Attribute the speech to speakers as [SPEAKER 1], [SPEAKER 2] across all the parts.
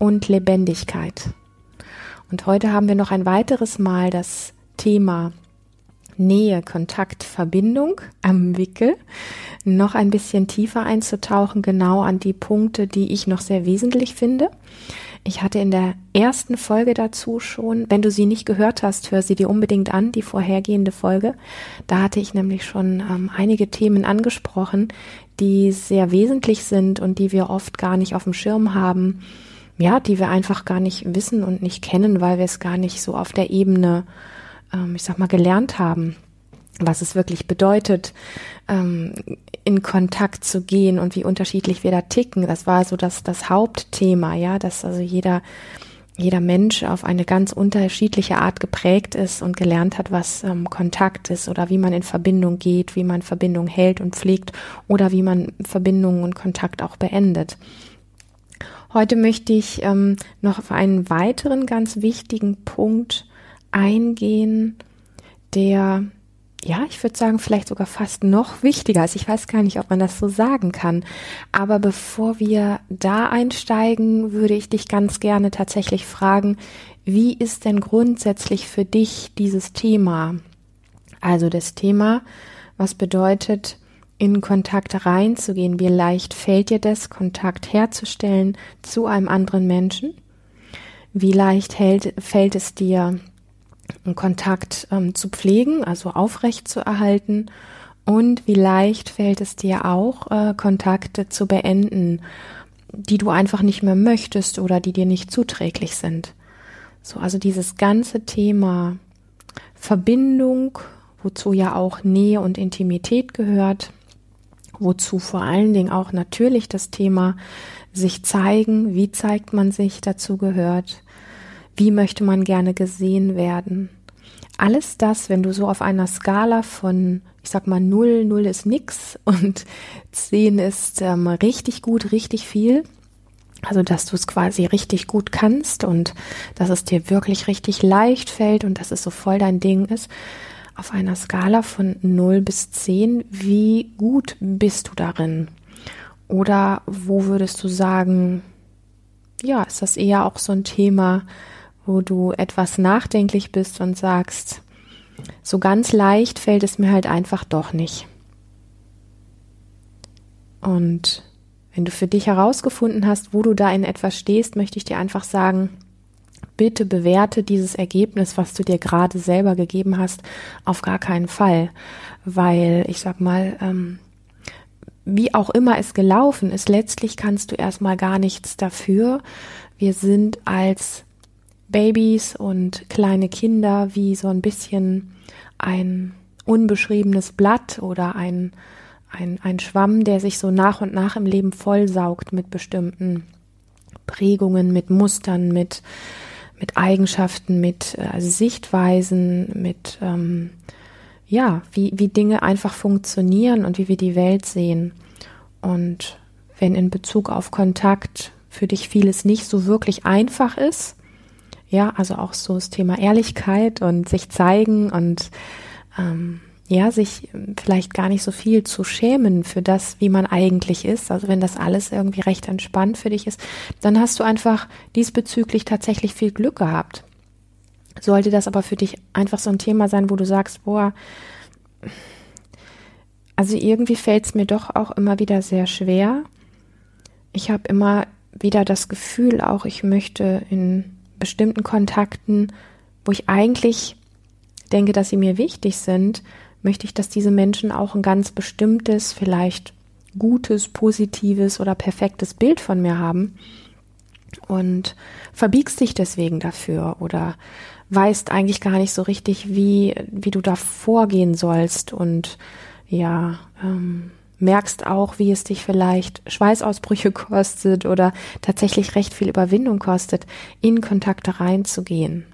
[SPEAKER 1] und Lebendigkeit. Und heute haben wir noch ein weiteres Mal das Thema Nähe, Kontakt, Verbindung am Wickel noch ein bisschen tiefer einzutauchen, genau an die Punkte, die ich noch sehr wesentlich finde. Ich hatte in der ersten Folge dazu schon, wenn du sie nicht gehört hast, hör sie dir unbedingt an, die vorhergehende Folge. Da hatte ich nämlich schon ähm, einige Themen angesprochen, die sehr wesentlich sind und die wir oft gar nicht auf dem Schirm haben, ja, die wir einfach gar nicht wissen und nicht kennen, weil wir es gar nicht so auf der Ebene, ähm, ich sag mal, gelernt haben was es wirklich bedeutet, ähm, in Kontakt zu gehen und wie unterschiedlich wir da ticken. Das war so das, das Hauptthema, ja, dass also jeder, jeder Mensch auf eine ganz unterschiedliche Art geprägt ist und gelernt hat, was ähm, Kontakt ist oder wie man in Verbindung geht, wie man Verbindung hält und pflegt oder wie man Verbindungen und Kontakt auch beendet. Heute möchte ich ähm, noch auf einen weiteren ganz wichtigen Punkt eingehen, der ja, ich würde sagen, vielleicht sogar fast noch wichtiger ist. Ich weiß gar nicht, ob man das so sagen kann. Aber bevor wir da einsteigen, würde ich dich ganz gerne tatsächlich fragen, wie ist denn grundsätzlich für dich dieses Thema? Also das Thema, was bedeutet, in Kontakt reinzugehen? Wie leicht fällt dir das, Kontakt herzustellen zu einem anderen Menschen? Wie leicht hält, fällt es dir, Kontakt ähm, zu pflegen, also aufrecht zu erhalten? Und wie leicht fällt es dir auch, äh, Kontakte zu beenden, die du einfach nicht mehr möchtest oder die dir nicht zuträglich sind? So, also dieses ganze Thema Verbindung, wozu ja auch Nähe und Intimität gehört, wozu vor allen Dingen auch natürlich das Thema sich zeigen, wie zeigt man sich dazu gehört, wie möchte man gerne gesehen werden. Alles das, wenn du so auf einer Skala von, ich sag mal, 0, 0 ist nix und 10 ist ähm, richtig gut, richtig viel, also, dass du es quasi richtig gut kannst und dass es dir wirklich richtig leicht fällt und dass es so voll dein Ding ist. Auf einer Skala von 0 bis 10, wie gut bist du darin? Oder wo würdest du sagen, ja, ist das eher auch so ein Thema, wo du etwas nachdenklich bist und sagst, so ganz leicht fällt es mir halt einfach doch nicht. Und wenn du für dich herausgefunden hast, wo du da in etwas stehst, möchte ich dir einfach sagen, bitte bewerte dieses Ergebnis, was du dir gerade selber gegeben hast, auf gar keinen Fall. Weil ich sag mal, ähm, wie auch immer es gelaufen ist, letztlich kannst du erstmal gar nichts dafür. Wir sind als Babys und kleine Kinder wie so ein bisschen ein unbeschriebenes Blatt oder ein, ein, ein Schwamm, der sich so nach und nach im Leben vollsaugt mit bestimmten Prägungen, mit Mustern, mit, mit Eigenschaften, mit äh, Sichtweisen, mit ähm, ja, wie, wie Dinge einfach funktionieren und wie wir die Welt sehen. Und wenn in Bezug auf Kontakt für dich vieles nicht so wirklich einfach ist, ja, also auch so das Thema Ehrlichkeit und sich zeigen und ähm, ja, sich vielleicht gar nicht so viel zu schämen für das, wie man eigentlich ist. Also wenn das alles irgendwie recht entspannt für dich ist, dann hast du einfach diesbezüglich tatsächlich viel Glück gehabt. Sollte das aber für dich einfach so ein Thema sein, wo du sagst, boah, also irgendwie fällt es mir doch auch immer wieder sehr schwer. Ich habe immer wieder das Gefühl, auch ich möchte in bestimmten Kontakten, wo ich eigentlich denke, dass sie mir wichtig sind, möchte ich, dass diese Menschen auch ein ganz bestimmtes, vielleicht gutes, positives oder perfektes Bild von mir haben und verbiegst dich deswegen dafür oder weißt eigentlich gar nicht so richtig, wie, wie du da vorgehen sollst und ja, ähm, merkst auch, wie es dich vielleicht Schweißausbrüche kostet oder tatsächlich recht viel Überwindung kostet, in Kontakte reinzugehen.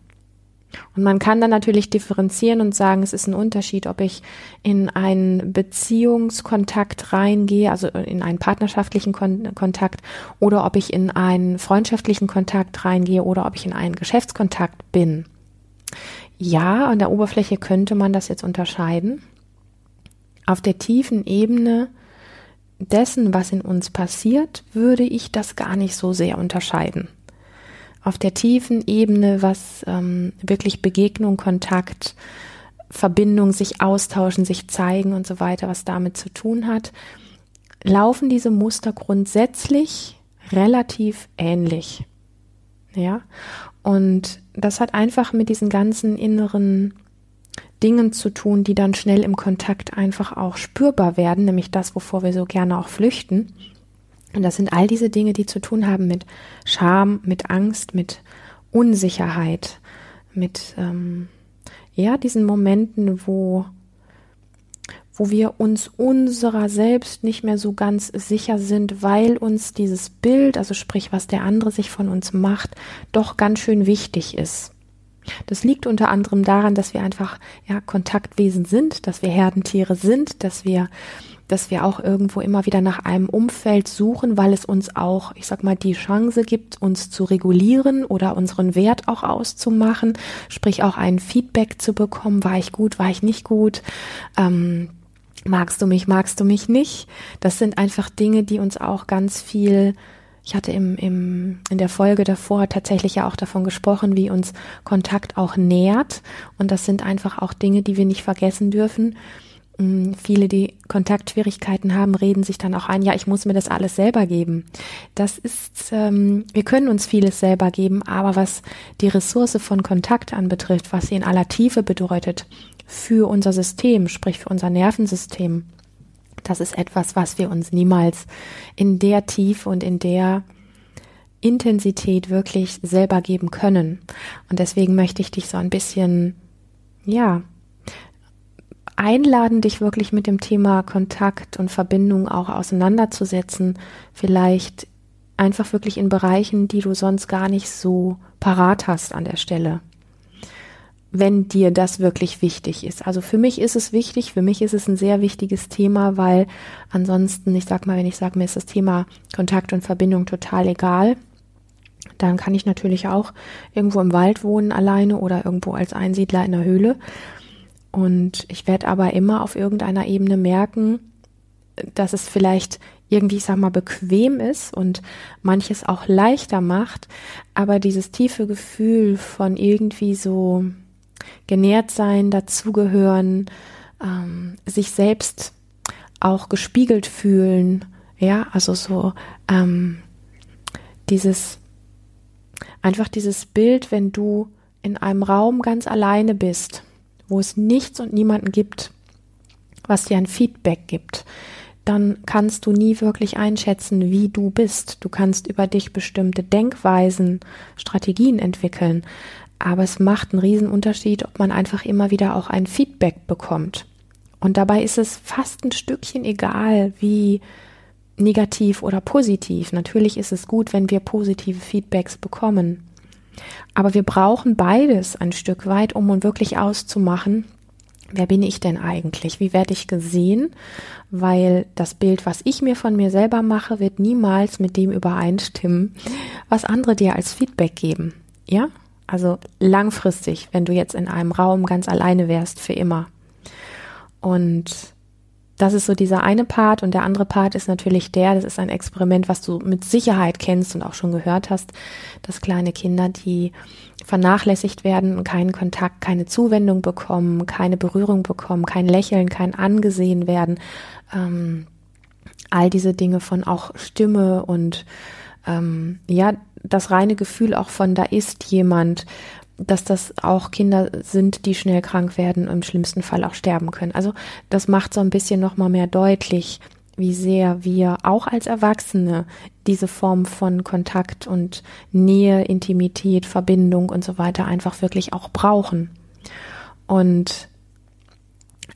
[SPEAKER 1] Und man kann dann natürlich differenzieren und sagen, es ist ein Unterschied, ob ich in einen Beziehungskontakt reingehe, also in einen partnerschaftlichen Kon Kontakt, oder ob ich in einen freundschaftlichen Kontakt reingehe oder ob ich in einen Geschäftskontakt bin. Ja, an der Oberfläche könnte man das jetzt unterscheiden. Auf der tiefen Ebene dessen, was in uns passiert, würde ich das gar nicht so sehr unterscheiden auf der tiefen Ebene, was ähm, wirklich Begegnung, Kontakt, Verbindung, sich austauschen, sich zeigen und so weiter, was damit zu tun hat, laufen diese Muster grundsätzlich relativ ähnlich. Ja, und das hat einfach mit diesen ganzen inneren Dingen zu tun, die dann schnell im Kontakt einfach auch spürbar werden, nämlich das, wovor wir so gerne auch flüchten. Und das sind all diese Dinge, die zu tun haben mit Scham, mit Angst, mit Unsicherheit, mit ähm, ja diesen Momenten, wo wo wir uns unserer selbst nicht mehr so ganz sicher sind, weil uns dieses Bild, also sprich, was der andere sich von uns macht, doch ganz schön wichtig ist. Das liegt unter anderem daran, dass wir einfach ja Kontaktwesen sind, dass wir Herdentiere sind, dass wir dass wir auch irgendwo immer wieder nach einem Umfeld suchen, weil es uns auch, ich sag mal, die Chance gibt, uns zu regulieren oder unseren Wert auch auszumachen, sprich auch ein Feedback zu bekommen, war ich gut, war ich nicht gut, ähm, magst du mich, magst du mich nicht. Das sind einfach Dinge, die uns auch ganz viel ich hatte im, im, in der Folge davor tatsächlich ja auch davon gesprochen, wie uns Kontakt auch nährt. Und das sind einfach auch Dinge, die wir nicht vergessen dürfen. Mm, viele, die Kontaktschwierigkeiten haben, reden sich dann auch ein, ja, ich muss mir das alles selber geben. Das ist, ähm, wir können uns vieles selber geben, aber was die Ressource von Kontakt anbetrifft, was sie in aller Tiefe bedeutet für unser System, sprich für unser Nervensystem, das ist etwas, was wir uns niemals in der Tiefe und in der Intensität wirklich selber geben können. Und deswegen möchte ich dich so ein bisschen, ja, einladen, dich wirklich mit dem Thema Kontakt und Verbindung auch auseinanderzusetzen. Vielleicht einfach wirklich in Bereichen, die du sonst gar nicht so parat hast an der Stelle. Wenn dir das wirklich wichtig ist. Also für mich ist es wichtig, für mich ist es ein sehr wichtiges Thema, weil ansonsten, ich sag mal, wenn ich sage, mir ist das Thema Kontakt und Verbindung total egal, dann kann ich natürlich auch irgendwo im Wald wohnen alleine oder irgendwo als Einsiedler in der Höhle. Und ich werde aber immer auf irgendeiner Ebene merken, dass es vielleicht irgendwie, ich sag mal, bequem ist und manches auch leichter macht, aber dieses tiefe Gefühl von irgendwie so genährt sein, dazugehören, ähm, sich selbst auch gespiegelt fühlen, ja, also so ähm, dieses einfach dieses Bild, wenn du in einem Raum ganz alleine bist wo es nichts und niemanden gibt, was dir ein Feedback gibt, dann kannst du nie wirklich einschätzen, wie du bist. Du kannst über dich bestimmte Denkweisen, Strategien entwickeln, aber es macht einen riesen Unterschied, ob man einfach immer wieder auch ein Feedback bekommt. Und dabei ist es fast ein Stückchen egal, wie negativ oder positiv. Natürlich ist es gut, wenn wir positive Feedbacks bekommen. Aber wir brauchen beides ein Stück weit, um wirklich auszumachen, wer bin ich denn eigentlich? Wie werde ich gesehen? Weil das Bild, was ich mir von mir selber mache, wird niemals mit dem übereinstimmen, was andere dir als Feedback geben. Ja? Also langfristig, wenn du jetzt in einem Raum ganz alleine wärst, für immer. Und das ist so dieser eine Part und der andere Part ist natürlich der, das ist ein Experiment, was du mit Sicherheit kennst und auch schon gehört hast, dass kleine Kinder, die vernachlässigt werden, keinen Kontakt, keine Zuwendung bekommen, keine Berührung bekommen, kein Lächeln, kein angesehen werden, ähm, all diese Dinge von auch Stimme und ähm, ja, das reine Gefühl auch von da ist jemand, dass das auch Kinder sind, die schnell krank werden und im schlimmsten Fall auch sterben können. Also das macht so ein bisschen noch mal mehr deutlich, wie sehr wir auch als Erwachsene diese Form von Kontakt und Nähe, Intimität, Verbindung und so weiter einfach wirklich auch brauchen. Und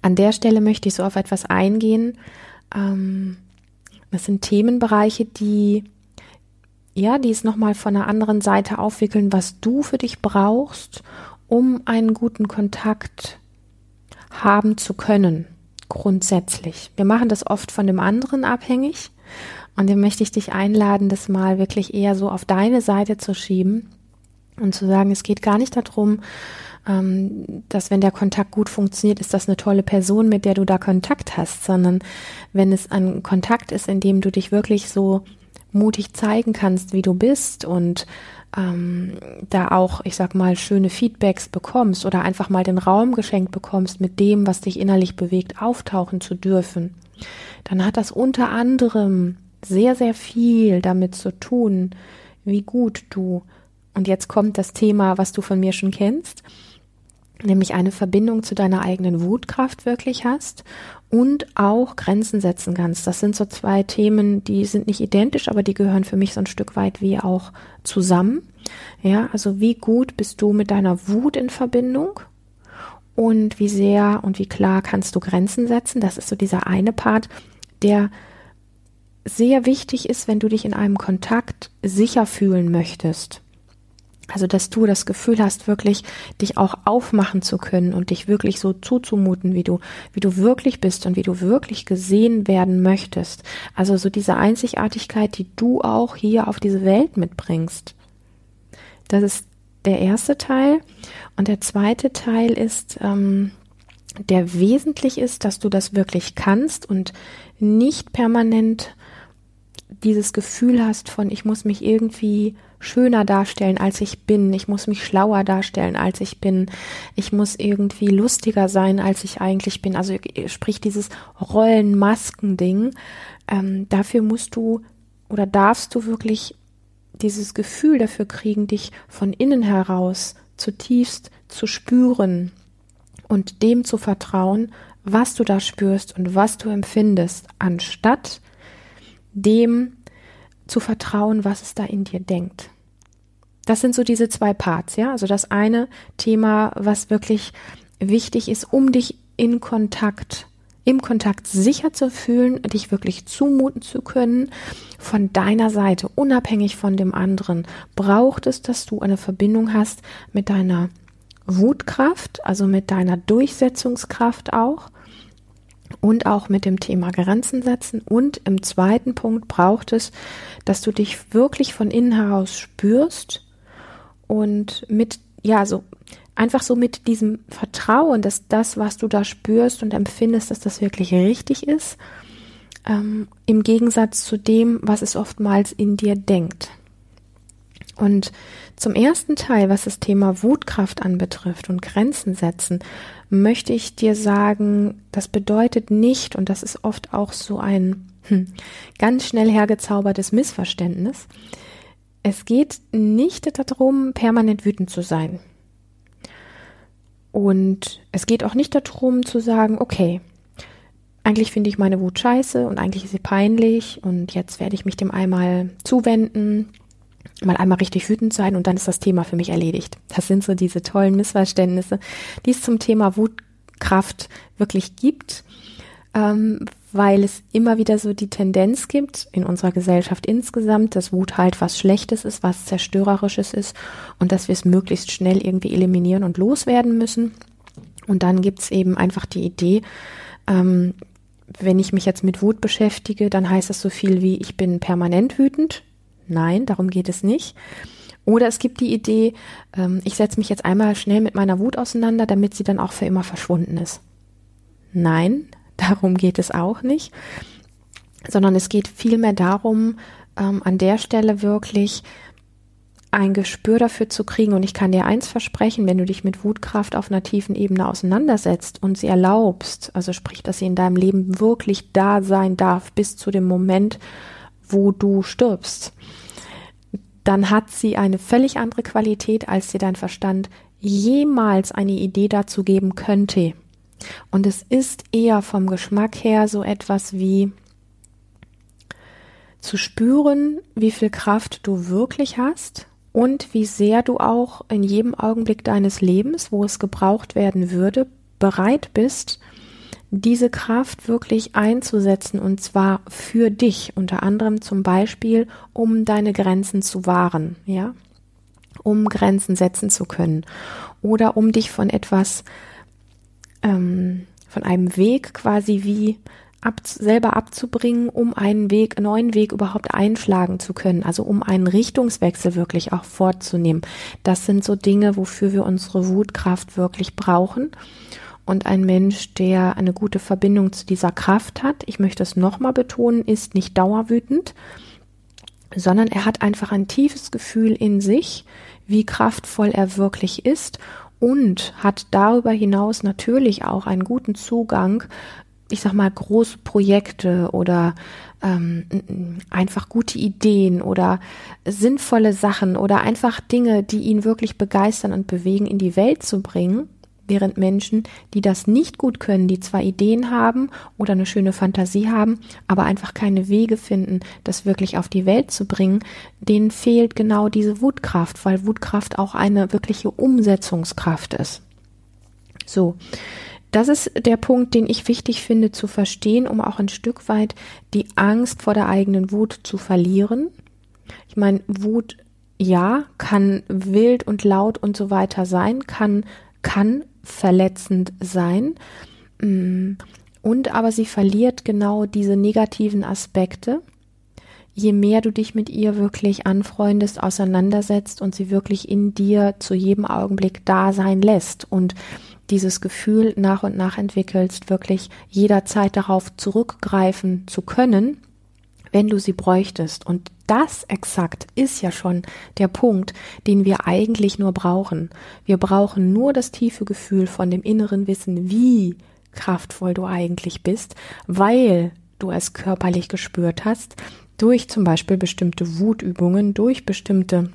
[SPEAKER 1] an der Stelle möchte ich so auf etwas eingehen, Ähm, das sind Themenbereiche, die ja, die es nochmal von einer anderen Seite aufwickeln, was du für dich brauchst, um einen guten Kontakt haben zu können, grundsätzlich. Wir machen das oft von dem anderen abhängig und dem möchte ich dich einladen, das mal wirklich eher so auf deine Seite zu schieben und zu sagen, es geht gar nicht darum, ähm, dass wenn der Kontakt gut funktioniert, ist das eine tolle Person, mit der du da Kontakt hast, sondern wenn es ein Kontakt ist, in dem du dich wirklich so mutig zeigen kannst, wie du bist und ähm, da auch, ich sag mal, schöne Feedbacks bekommst oder einfach mal den Raum geschenkt bekommst, mit dem, was dich innerlich bewegt, auftauchen zu dürfen, dann hat das unter anderem sehr, sehr viel damit zu tun, wie gut du, und jetzt kommt das Thema, was du von mir schon kennst, nämlich eine Verbindung zu deiner eigenen Wutkraft wirklich hast und auch Grenzen setzen kannst. Das sind so zwei Themen, die sind nicht identisch, aber die gehören für mich so ein Stück weit wie auch zusammen. Ja, also wie gut bist du mit deiner Wut in Verbindung? Und wie sehr und wie klar kannst du Grenzen setzen? Das ist so dieser eine Part, der sehr wichtig ist, wenn du dich in einem Kontakt sicher fühlen möchtest. Also, dass du das Gefühl hast, wirklich dich auch aufmachen zu können und dich wirklich so zuzumuten, wie du, wie du wirklich bist und wie du wirklich gesehen werden möchtest. Also so diese Einzigartigkeit, die du auch hier auf diese Welt mitbringst. Das ist der erste Teil. Und der zweite Teil ist, ähm, der wesentlich ist, dass du das wirklich kannst und nicht permanent dieses Gefühl hast von, ich muss mich irgendwie schöner darstellen, als ich bin. Ich muss mich schlauer darstellen, als ich bin. Ich muss irgendwie lustiger sein, als ich eigentlich bin. Also sprich dieses Rollenmasken-Ding. Ähm, dafür musst du oder darfst du wirklich dieses Gefühl dafür kriegen, dich von innen heraus zutiefst zu spüren und dem zu vertrauen, was du da spürst und was du empfindest, anstatt dem zu vertrauen, was es da in dir denkt. Das sind so diese zwei Parts, ja. Also das eine Thema, was wirklich wichtig ist, um dich in Kontakt, im Kontakt sicher zu fühlen, dich wirklich zumuten zu können, von deiner Seite, unabhängig von dem anderen, braucht es, dass du eine Verbindung hast mit deiner Wutkraft, also mit deiner Durchsetzungskraft auch und auch mit dem Thema Grenzen setzen. Und im zweiten Punkt braucht es, dass du dich wirklich von innen heraus spürst und mit, ja, so einfach so mit diesem Vertrauen, dass das, was du da spürst und empfindest, dass das wirklich richtig ist, ähm, im Gegensatz zu dem, was es oftmals in dir denkt. Und zum ersten Teil, was das Thema Wutkraft anbetrifft und Grenzen setzen, möchte ich dir sagen, das bedeutet nicht, und das ist oft auch so ein hm, ganz schnell hergezaubertes Missverständnis, es geht nicht darum, permanent wütend zu sein. Und es geht auch nicht darum zu sagen, okay, eigentlich finde ich meine Wut scheiße und eigentlich ist sie peinlich und jetzt werde ich mich dem einmal zuwenden mal einmal richtig wütend sein und dann ist das Thema für mich erledigt. Das sind so diese tollen Missverständnisse, die es zum Thema Wutkraft wirklich gibt, ähm, weil es immer wieder so die Tendenz gibt in unserer Gesellschaft insgesamt, dass Wut halt was Schlechtes ist, was Zerstörerisches ist und dass wir es möglichst schnell irgendwie eliminieren und loswerden müssen. Und dann gibt's eben einfach die Idee, ähm, wenn ich mich jetzt mit Wut beschäftige, dann heißt das so viel wie, ich bin permanent wütend, Nein, darum geht es nicht. Oder es gibt die Idee, ähm, ich setze mich jetzt einmal schnell mit meiner Wut auseinander, damit sie dann auch für immer verschwunden ist. Nein, darum geht es auch nicht, sondern es geht vielmehr darum, ähm, an der Stelle wirklich ein Gespür dafür zu kriegen. Und ich kann dir eins versprechen, wenn du dich mit Wutkraft auf einer tiefen Ebene auseinandersetzt und sie erlaubst, also sprich, dass sie in deinem Leben wirklich da sein darf bis zu dem Moment, wo du stirbst, dann hat sie eine völlig andere Qualität, als dir dein Verstand jemals eine Idee dazu geben könnte. Und es ist eher vom Geschmack her so etwas wie zu spüren, wie viel Kraft du wirklich hast und wie sehr du auch in jedem Augenblick deines Lebens, wo es gebraucht werden würde, bereit bist, diese Kraft wirklich einzusetzen und zwar für dich, unter anderem zum Beispiel, um deine Grenzen zu wahren, ja, um Grenzen setzen zu können oder um dich von etwas, ähm, von einem Weg quasi wie ab, selber abzubringen, um einen Weg, neuen Weg überhaupt einschlagen zu können, also um einen Richtungswechsel wirklich auch vorzunehmen. Das sind so Dinge, wofür wir unsere Wutkraft wirklich brauchen. Und ein Mensch, der eine gute Verbindung zu dieser Kraft hat, ich möchte es nochmal betonen, ist nicht dauerwütend, sondern er hat einfach ein tiefes Gefühl in sich, wie kraftvoll er wirklich ist und hat darüber hinaus natürlich auch einen guten Zugang ich sag mal, große Projekte oder ähm, einfach gute Ideen oder sinnvolle Sachen oder einfach Dinge, die ihn wirklich begeistern und bewegen, in die Welt zu bringen, während Menschen, die das nicht gut können, die zwar Ideen haben oder eine schöne Fantasie haben, aber einfach keine Wege finden, das wirklich auf die Welt zu bringen, denen fehlt genau diese Wutkraft, weil Wutkraft auch eine wirkliche Umsetzungskraft ist. So. Das ist der Punkt, den ich wichtig finde zu verstehen, um auch ein Stück weit die Angst vor der eigenen Wut zu verlieren. Ich meine, Wut, ja, kann wild und laut und so weiter sein, kann, kann verletzend sein. Mm, und aber sie verliert genau diese negativen Aspekte, je mehr du dich mit ihr wirklich anfreundest, auseinandersetzt und sie wirklich in dir zu jedem Augenblick da sein lässt. Und dieses Gefühl nach und nach entwickelst, wirklich jederzeit darauf zurückgreifen zu können, wenn du sie bräuchtest. Und das exakt ist ja schon der Punkt, den wir eigentlich nur brauchen. Wir brauchen nur das tiefe Gefühl von dem inneren Wissen, wie kraftvoll du eigentlich bist, weil du es körperlich gespürt hast, durch zum Beispiel bestimmte Wutübungen, durch bestimmte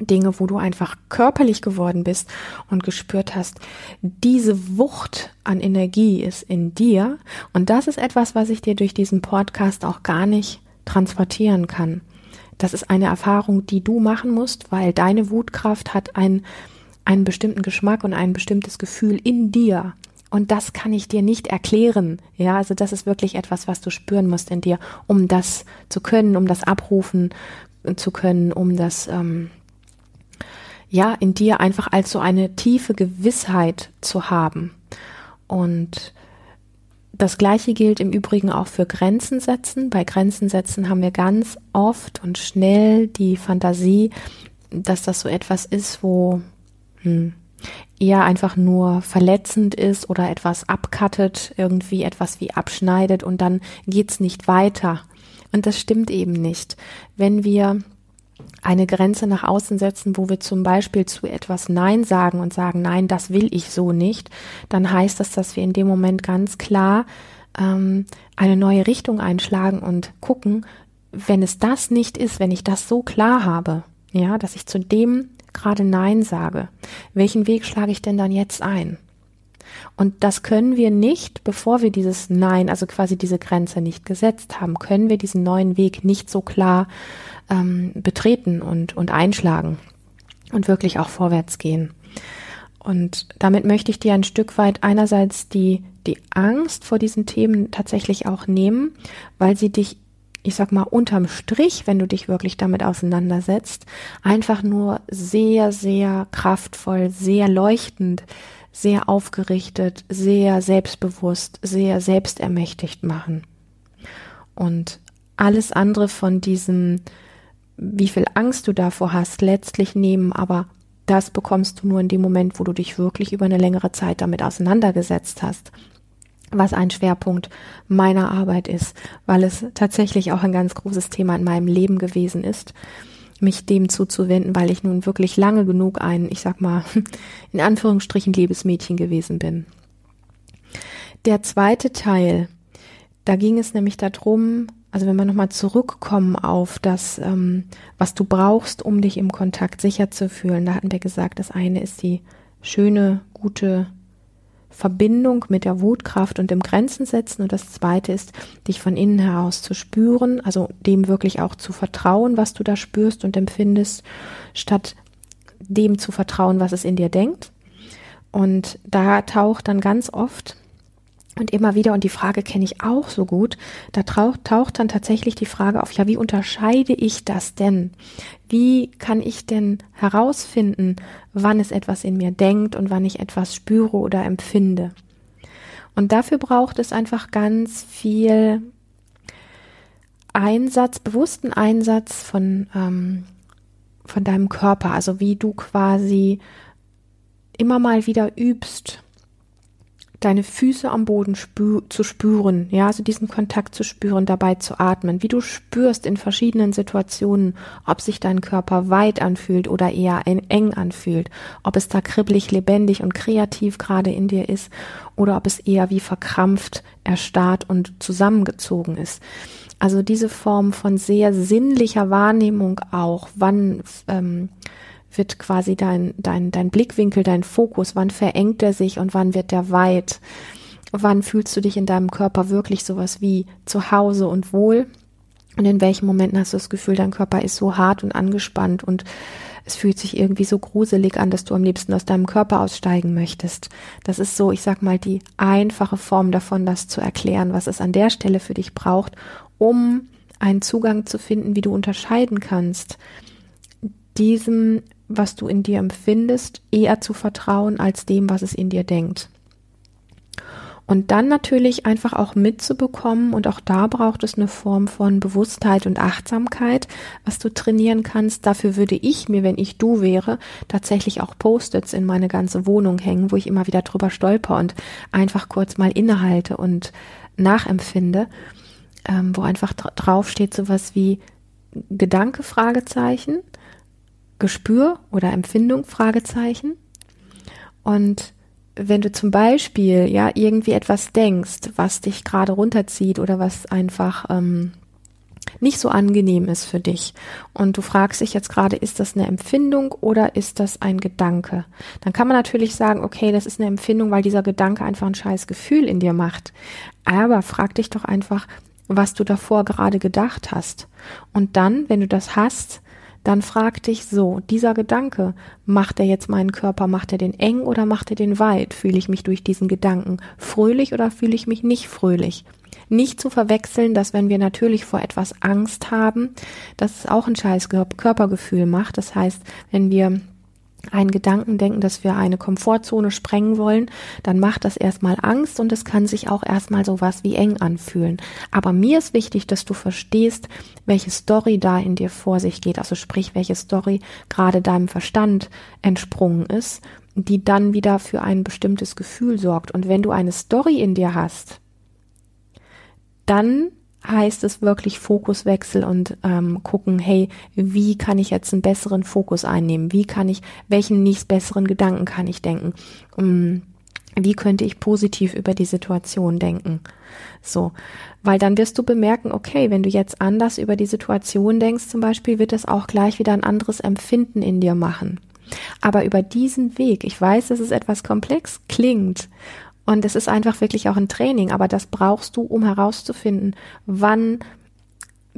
[SPEAKER 1] Dinge, wo du einfach körperlich geworden bist und gespürt hast, diese Wucht an Energie ist in dir. Und das ist etwas, was ich dir durch diesen Podcast auch gar nicht transportieren kann. Das ist eine Erfahrung, die du machen musst, weil deine Wutkraft hat einen, einen bestimmten Geschmack und ein bestimmtes Gefühl in dir. Und das kann ich dir nicht erklären. Ja, also das ist wirklich etwas, was du spüren musst in dir, um das zu können, um das abrufen zu können, um das ähm, ja, in dir einfach als so eine tiefe Gewissheit zu haben. Und das Gleiche gilt im Übrigen auch für Grenzen setzen. Bei Grenzen setzen haben wir ganz oft und schnell die Fantasie, dass das so etwas ist, wo hm, eher einfach nur verletzend ist oder etwas abkattet, irgendwie etwas wie abschneidet und dann geht's nicht weiter. Und das stimmt eben nicht. Wenn wir eine Grenze nach außen setzen, wo wir zum Beispiel zu etwas Nein sagen und sagen, nein, das will ich so nicht, dann heißt das, dass wir in dem Moment ganz klar ähm, eine neue Richtung einschlagen und gucken, wenn es das nicht ist, wenn ich das so klar habe, ja, dass ich zu dem gerade Nein sage, welchen Weg schlage ich denn dann jetzt ein? Und das können wir nicht, bevor wir dieses Nein, also quasi diese Grenze nicht gesetzt haben, können wir diesen neuen Weg nicht so klar ähm, betreten und, und einschlagen und wirklich auch vorwärts gehen. Und damit möchte ich dir ein Stück weit einerseits die, die Angst vor diesen Themen tatsächlich auch nehmen, weil sie dich, ich sag mal, unterm Strich, wenn du dich wirklich damit auseinandersetzt, einfach nur sehr, sehr kraftvoll, sehr leuchtend, sehr aufgerichtet, sehr selbstbewusst, sehr selbstermächtigt machen. Und alles andere von diesem wie viel Angst du davor hast, letztlich nehmen, aber das bekommst du nur in dem Moment, wo du dich wirklich über eine längere Zeit damit auseinandergesetzt hast. Was ein Schwerpunkt meiner Arbeit ist, weil es tatsächlich auch ein ganz großes Thema in meinem Leben gewesen ist, mich dem zuzuwenden, weil ich nun wirklich lange genug ein, ich sag mal, in Anführungsstrichen Liebesmädchen gewesen bin. Der zweite Teil, da ging es nämlich darum, also wenn wir nochmal zurückkommen auf das, ähm, was du brauchst, um dich im Kontakt sicher zu fühlen, da hatten wir gesagt, das eine ist die schöne, gute Verbindung mit der Wutkraft und dem Grenzen setzen und das zweite ist, dich von innen heraus zu spüren, also dem wirklich auch zu vertrauen, was du da spürst und empfindest, statt dem zu vertrauen, was es in dir denkt. Und da taucht dann ganz oft Und immer wieder, und die Frage kenne ich auch so gut, da taucht, taucht dann tatsächlich die Frage auf, ja, wie unterscheide ich das denn? Wie kann ich denn herausfinden, wann es etwas in mir denkt und wann ich etwas spüre oder empfinde? Und dafür braucht es einfach ganz viel Einsatz, bewussten Einsatz von, ähm, von deinem Körper, also wie du quasi immer mal wieder übst, deine Füße am Boden spü zu spüren, ja, also diesen Kontakt zu spüren, dabei zu atmen, wie du spürst in verschiedenen Situationen, ob sich dein Körper weit anfühlt oder eher eng anfühlt, ob es da kribbelig, lebendig und kreativ gerade in dir ist oder ob es eher wie verkrampft, erstarrt und zusammengezogen ist. Also diese Form von sehr sinnlicher Wahrnehmung auch, wann ähm, wird quasi dein, dein, dein Blickwinkel, dein Fokus, wann verengt er sich und wann wird der weit? Wann fühlst du dich in deinem Körper wirklich sowas wie zu Hause und wohl? Und in welchen Momenten hast du das Gefühl, dein Körper ist so hart und angespannt und es fühlt sich irgendwie so gruselig an, dass du am liebsten aus deinem Körper aussteigen möchtest. Das ist so, ich sag mal, die einfache Form davon, das zu erklären, was es an der Stelle für dich braucht, um einen Zugang zu finden, wie du unterscheiden kannst, diesem was du in dir empfindest, eher zu vertrauen als dem, was es in dir denkt. Und dann natürlich einfach auch mitzubekommen, und auch da braucht es eine Form von Bewusstheit und Achtsamkeit, was du trainieren kannst. Dafür würde ich mir, wenn ich du wäre, tatsächlich auch Post-its in meine ganze Wohnung hängen, wo ich immer wieder drüber stolper und einfach kurz mal innehalte und nachempfinde, ähm, wo einfach draufsteht sowas wie Gedanke, Fragezeichen, Gespür oder Empfindung? Fragezeichen. Und wenn du zum Beispiel ja irgendwie etwas denkst, was dich gerade runterzieht oder was einfach ähm, nicht so angenehm ist für dich und du fragst dich jetzt gerade, ist das eine Empfindung oder ist das ein Gedanke? Dann kann man natürlich sagen, okay, das ist eine Empfindung, weil dieser Gedanke einfach ein scheiß Gefühl in dir macht. Aber frag dich doch einfach, was du davor gerade gedacht hast. Und dann, wenn du das hast, dann frag dich so, dieser Gedanke, macht er jetzt meinen Körper, macht er den eng oder macht er den weit? Fühle ich mich durch diesen Gedanken fröhlich oder fühle ich mich nicht fröhlich? Nicht zu verwechseln, dass wenn wir natürlich vor etwas Angst haben, dass es auch ein scheiß Körpergefühl macht. Das heißt, wenn wir einen Gedanken denken, dass wir eine Komfortzone sprengen wollen, dann macht das erstmal Angst und es kann sich auch erstmal sowas wie eng anfühlen. Aber mir ist wichtig, dass du verstehst, welche Story da in dir vor sich geht, also sprich, welche Story gerade deinem Verstand entsprungen ist, die dann wieder für ein bestimmtes Gefühl sorgt. Und wenn du eine Story in dir hast, dann heißt es wirklich Fokuswechsel und ähm, gucken, hey, wie kann ich jetzt einen besseren Fokus einnehmen? Wie kann ich, welchen nächst besseren Gedanken kann ich denken? Um, ähm, wie könnte ich positiv über die Situation denken? So, weil dann wirst du bemerken, okay, wenn du jetzt anders über die Situation denkst, zum Beispiel, wird es auch gleich wieder ein anderes Empfinden in dir machen. Aber über diesen Weg, ich weiß, dass es etwas komplex klingt und es ist einfach wirklich auch ein Training, aber das brauchst du, um herauszufinden, wann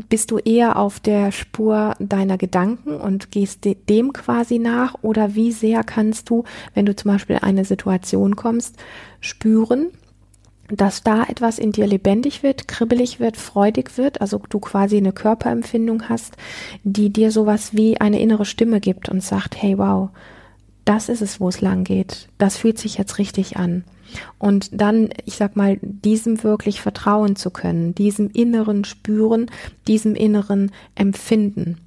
[SPEAKER 1] bist du eher auf der Spur deiner Gedanken und gehst dem quasi nach oder wie sehr kannst du, wenn du zum Beispiel in eine Situation kommst, spüren, dass da etwas in dir lebendig wird, kribbelig wird, freudig wird, also du quasi eine Körperempfindung hast, die dir sowas wie eine innere Stimme gibt und sagt, hey wow, das ist es, wo es lang geht. Das fühlt sich jetzt richtig an. Und dann, ich sag mal, diesem wirklich vertrauen zu können, diesem inneren Spüren, diesem inneren Empfinden.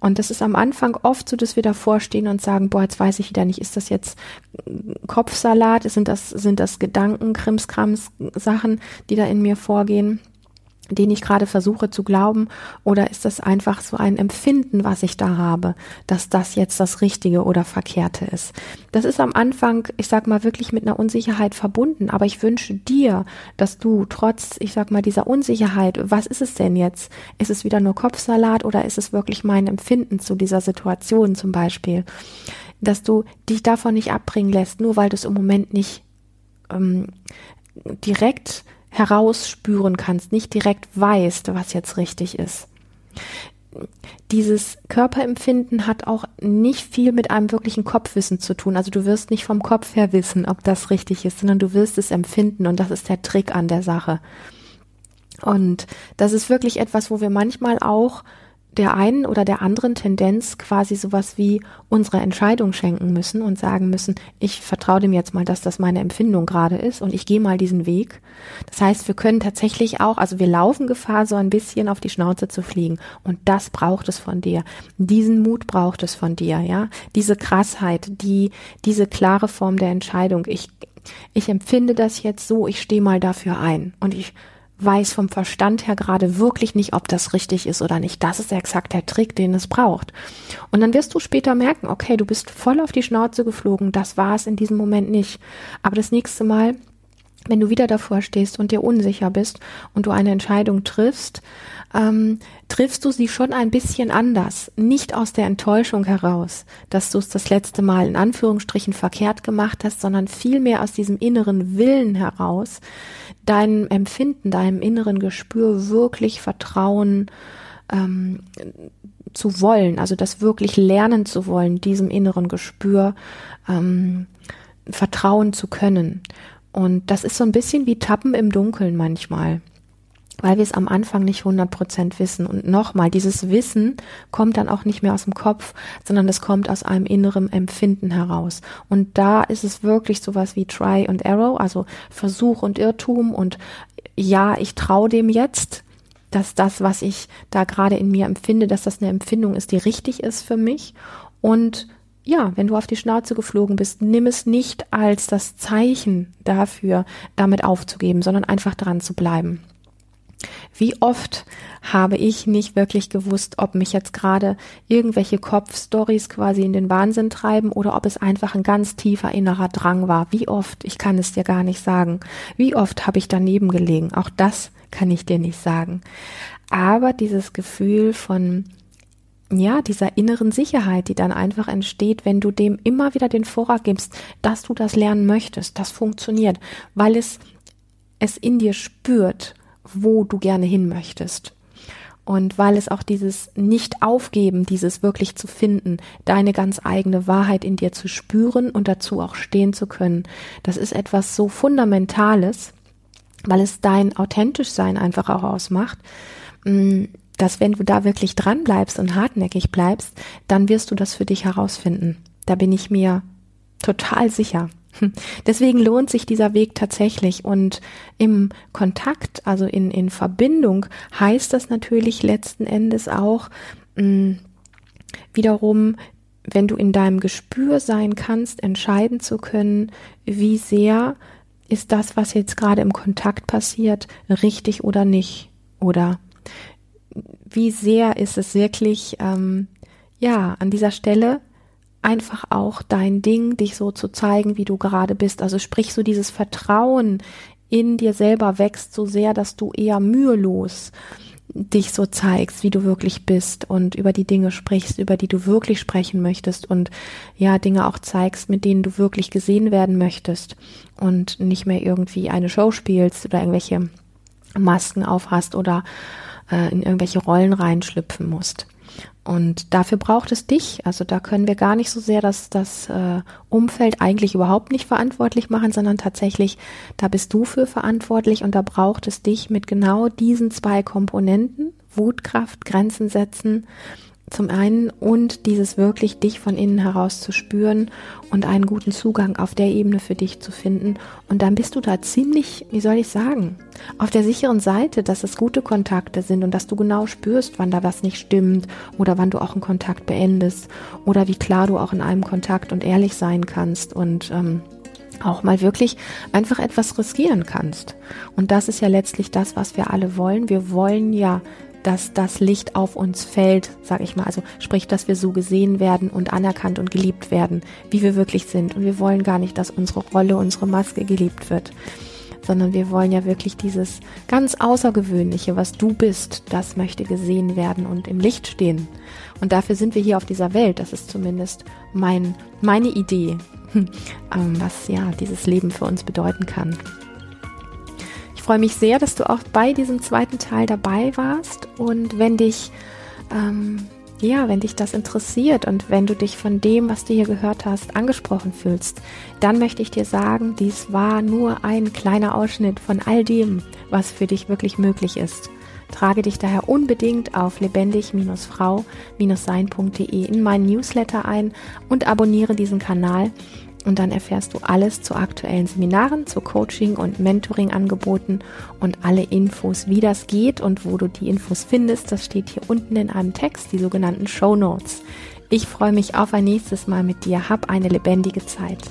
[SPEAKER 1] Und das ist am Anfang oft so, dass wir davor stehen und sagen, boah, jetzt weiß ich wieder nicht, ist das jetzt Kopfsalat, sind das, sind das Gedanken, Krimskrams, Sachen, die da in mir vorgehen? Den ich gerade versuche zu glauben, oder ist das einfach so ein Empfinden, was ich da habe, dass das jetzt das Richtige oder Verkehrte ist? Das ist am Anfang, ich sag mal, wirklich mit einer Unsicherheit verbunden, aber ich wünsche dir, dass du trotz, ich sag mal, dieser Unsicherheit, was ist es denn jetzt? Ist es wieder nur Kopfsalat oder ist es wirklich mein Empfinden zu dieser Situation zum Beispiel? Dass du dich davon nicht abbringen lässt, nur weil du es im Moment nicht ähm, direkt herausspüren kannst, nicht direkt weißt, was jetzt richtig ist. dieses Körperempfinden hat auch nicht viel mit einem wirklichen Kopfwissen zu tun. Also du wirst nicht vom Kopf her wissen, ob das richtig ist, sondern du wirst es empfinden und das ist der Trick an der Sache. Und das ist wirklich etwas, wo wir manchmal auch der einen oder der anderen Tendenz quasi sowas wie unsere Entscheidung schenken müssen und sagen müssen, ich vertraue dem jetzt mal, dass das meine Empfindung gerade ist und ich gehe mal diesen Weg. Das heißt, wir können tatsächlich auch, also wir laufen Gefahr, so ein bisschen auf die Schnauze zu fliegen und das braucht es von dir. Diesen Mut braucht es von dir, ja. Diese Krassheit, die, diese klare Form der Entscheidung. Ich, ich empfinde das jetzt so, ich stehe mal dafür ein und ich weiß vom Verstand her gerade wirklich nicht, ob das richtig ist oder nicht. Das ist exakt der Trick, den es braucht. Und dann wirst du später merken, okay, du bist voll auf die Schnauze geflogen, das war es in diesem Moment nicht. Aber das nächste Mal, wenn du wieder davor stehst und dir unsicher bist und du eine Entscheidung triffst, ähm, triffst du sie schon ein bisschen anders. Nicht aus der Enttäuschung heraus, dass du es das letzte Mal in Anführungsstrichen verkehrt gemacht hast, sondern vielmehr aus diesem inneren Willen heraus, deinem Empfinden, deinem inneren Gespür wirklich Vertrauen ähm, zu wollen, also das wirklich lernen zu wollen, diesem inneren Gespür ähm, vertrauen zu können. Und das ist so ein bisschen wie Tappen im Dunkeln manchmal weil wir es am Anfang nicht 100 Prozent wissen. Und nochmal, dieses Wissen kommt dann auch nicht mehr aus dem Kopf, sondern es kommt aus einem inneren Empfinden heraus. Und da ist es wirklich sowas wie Try and Arrow, also Versuch und Irrtum und ja, ich traue dem jetzt, dass das, was ich da gerade in mir empfinde, dass das eine Empfindung ist, die richtig ist für mich. Und ja, wenn du auf die Schnauze geflogen bist, nimm es nicht als das Zeichen dafür, damit aufzugeben, sondern einfach dran zu bleiben. Wie oft habe ich nicht wirklich gewusst, ob mich jetzt gerade irgendwelche Kopfstories quasi in den Wahnsinn treiben oder ob es einfach ein ganz tiefer innerer Drang war. Wie oft? Ich kann es dir gar nicht sagen. Wie oft habe ich daneben gelegen? Auch das kann ich dir nicht sagen. Aber dieses Gefühl von ja, dieser inneren Sicherheit, die dann einfach entsteht, wenn du dem immer wieder den Vorrat gibst, dass du das lernen möchtest, das funktioniert, weil es es in dir spürt wo du gerne hin möchtest. Und weil es auch dieses Nicht-Aufgeben, dieses wirklich zu finden, deine ganz eigene Wahrheit in dir zu spüren und dazu auch stehen zu können, das ist etwas so Fundamentales, weil es dein authentisch Sein einfach auch ausmacht, mm, dass wenn du da wirklich dran bleibst und hartnäckig bleibst, dann wirst du das für dich herausfinden. Da bin ich mir total sicher. Deswegen lohnt sich dieser Weg tatsächlich und im Kontakt, also in, in Verbindung, heißt das natürlich letzten Endes auch mh, mm, wiederum, wenn du in deinem Gespür sein kannst, entscheiden zu können, wie sehr ist das, was jetzt gerade im Kontakt passiert, richtig oder nicht? Oder wie sehr ist es wirklich, ähm, ja, an dieser Stelle einfach auch dein Ding, dich so zu zeigen, wie du gerade bist. Also sprich so dieses Vertrauen in dir selber wächst so sehr, dass du eher mühelos dich so zeigst, wie du wirklich bist und über die Dinge sprichst, über die du wirklich sprechen möchtest und ja, Dinge auch zeigst, mit denen du wirklich gesehen werden möchtest und nicht mehr irgendwie eine Show spielst oder irgendwelche Masken aufhast oder äh, in irgendwelche Rollen reinschlüpfen musst. Und dafür braucht es dich. Also da können wir gar nicht so sehr das, das äh, Umfeld eigentlich überhaupt nicht verantwortlich machen, sondern tatsächlich, da bist du für verantwortlich und da braucht es dich mit genau diesen zwei Komponenten, Wutkraft, Grenzen setzen zum einen und dieses wirklich dich von innen heraus zu spüren und einen guten Zugang auf der Ebene für dich zu finden. Und dann bist du da ziemlich, wie soll ich sagen, auf der sicheren Seite, dass es gute Kontakte sind und dass du genau spürst, wann da was nicht stimmt oder wann du auch einen Kontakt beendest oder wie klar du auch in einem Kontakt und ehrlich sein kannst und ähm, auch mal wirklich einfach etwas riskieren kannst. Und das ist ja letztlich das, was wir alle wollen. Wir wollen ja dass das Licht auf uns fällt, sage ich mal. Also sprich, dass wir so gesehen werden und anerkannt und geliebt werden, wie wir wirklich sind. Und wir wollen gar nicht, dass unsere Rolle, unsere Maske geliebt wird, sondern wir wollen ja wirklich dieses ganz Außergewöhnliche, was du bist, das möchte gesehen werden und im Licht stehen. Und dafür sind wir hier auf dieser Welt. Das ist zumindest mein, meine Idee, ähm, was ja dieses Leben für uns bedeuten kann freue mich sehr, dass du auch bei diesem zweiten Teil dabei warst. Und wenn dich ähm, ja, wenn dich das interessiert und wenn du dich von dem, was du hier gehört hast, angesprochen fühlst, dann möchte ich dir sagen, dies war nur ein kleiner Ausschnitt von all dem, was für dich wirklich möglich ist. Trage dich daher unbedingt auf lebendig-frau-sein.de in meinen Newsletter ein und abonniere diesen Kanal, und dann erfährst du alles zu aktuellen Seminaren, zu Coaching und Mentoring-Angeboten und alle Infos, wie das geht und wo du die Infos findest. Das steht hier unten in einem Text, die sogenannten Show Notes. Ich freue mich auf ein nächstes Mal mit dir. Hab eine lebendige Zeit.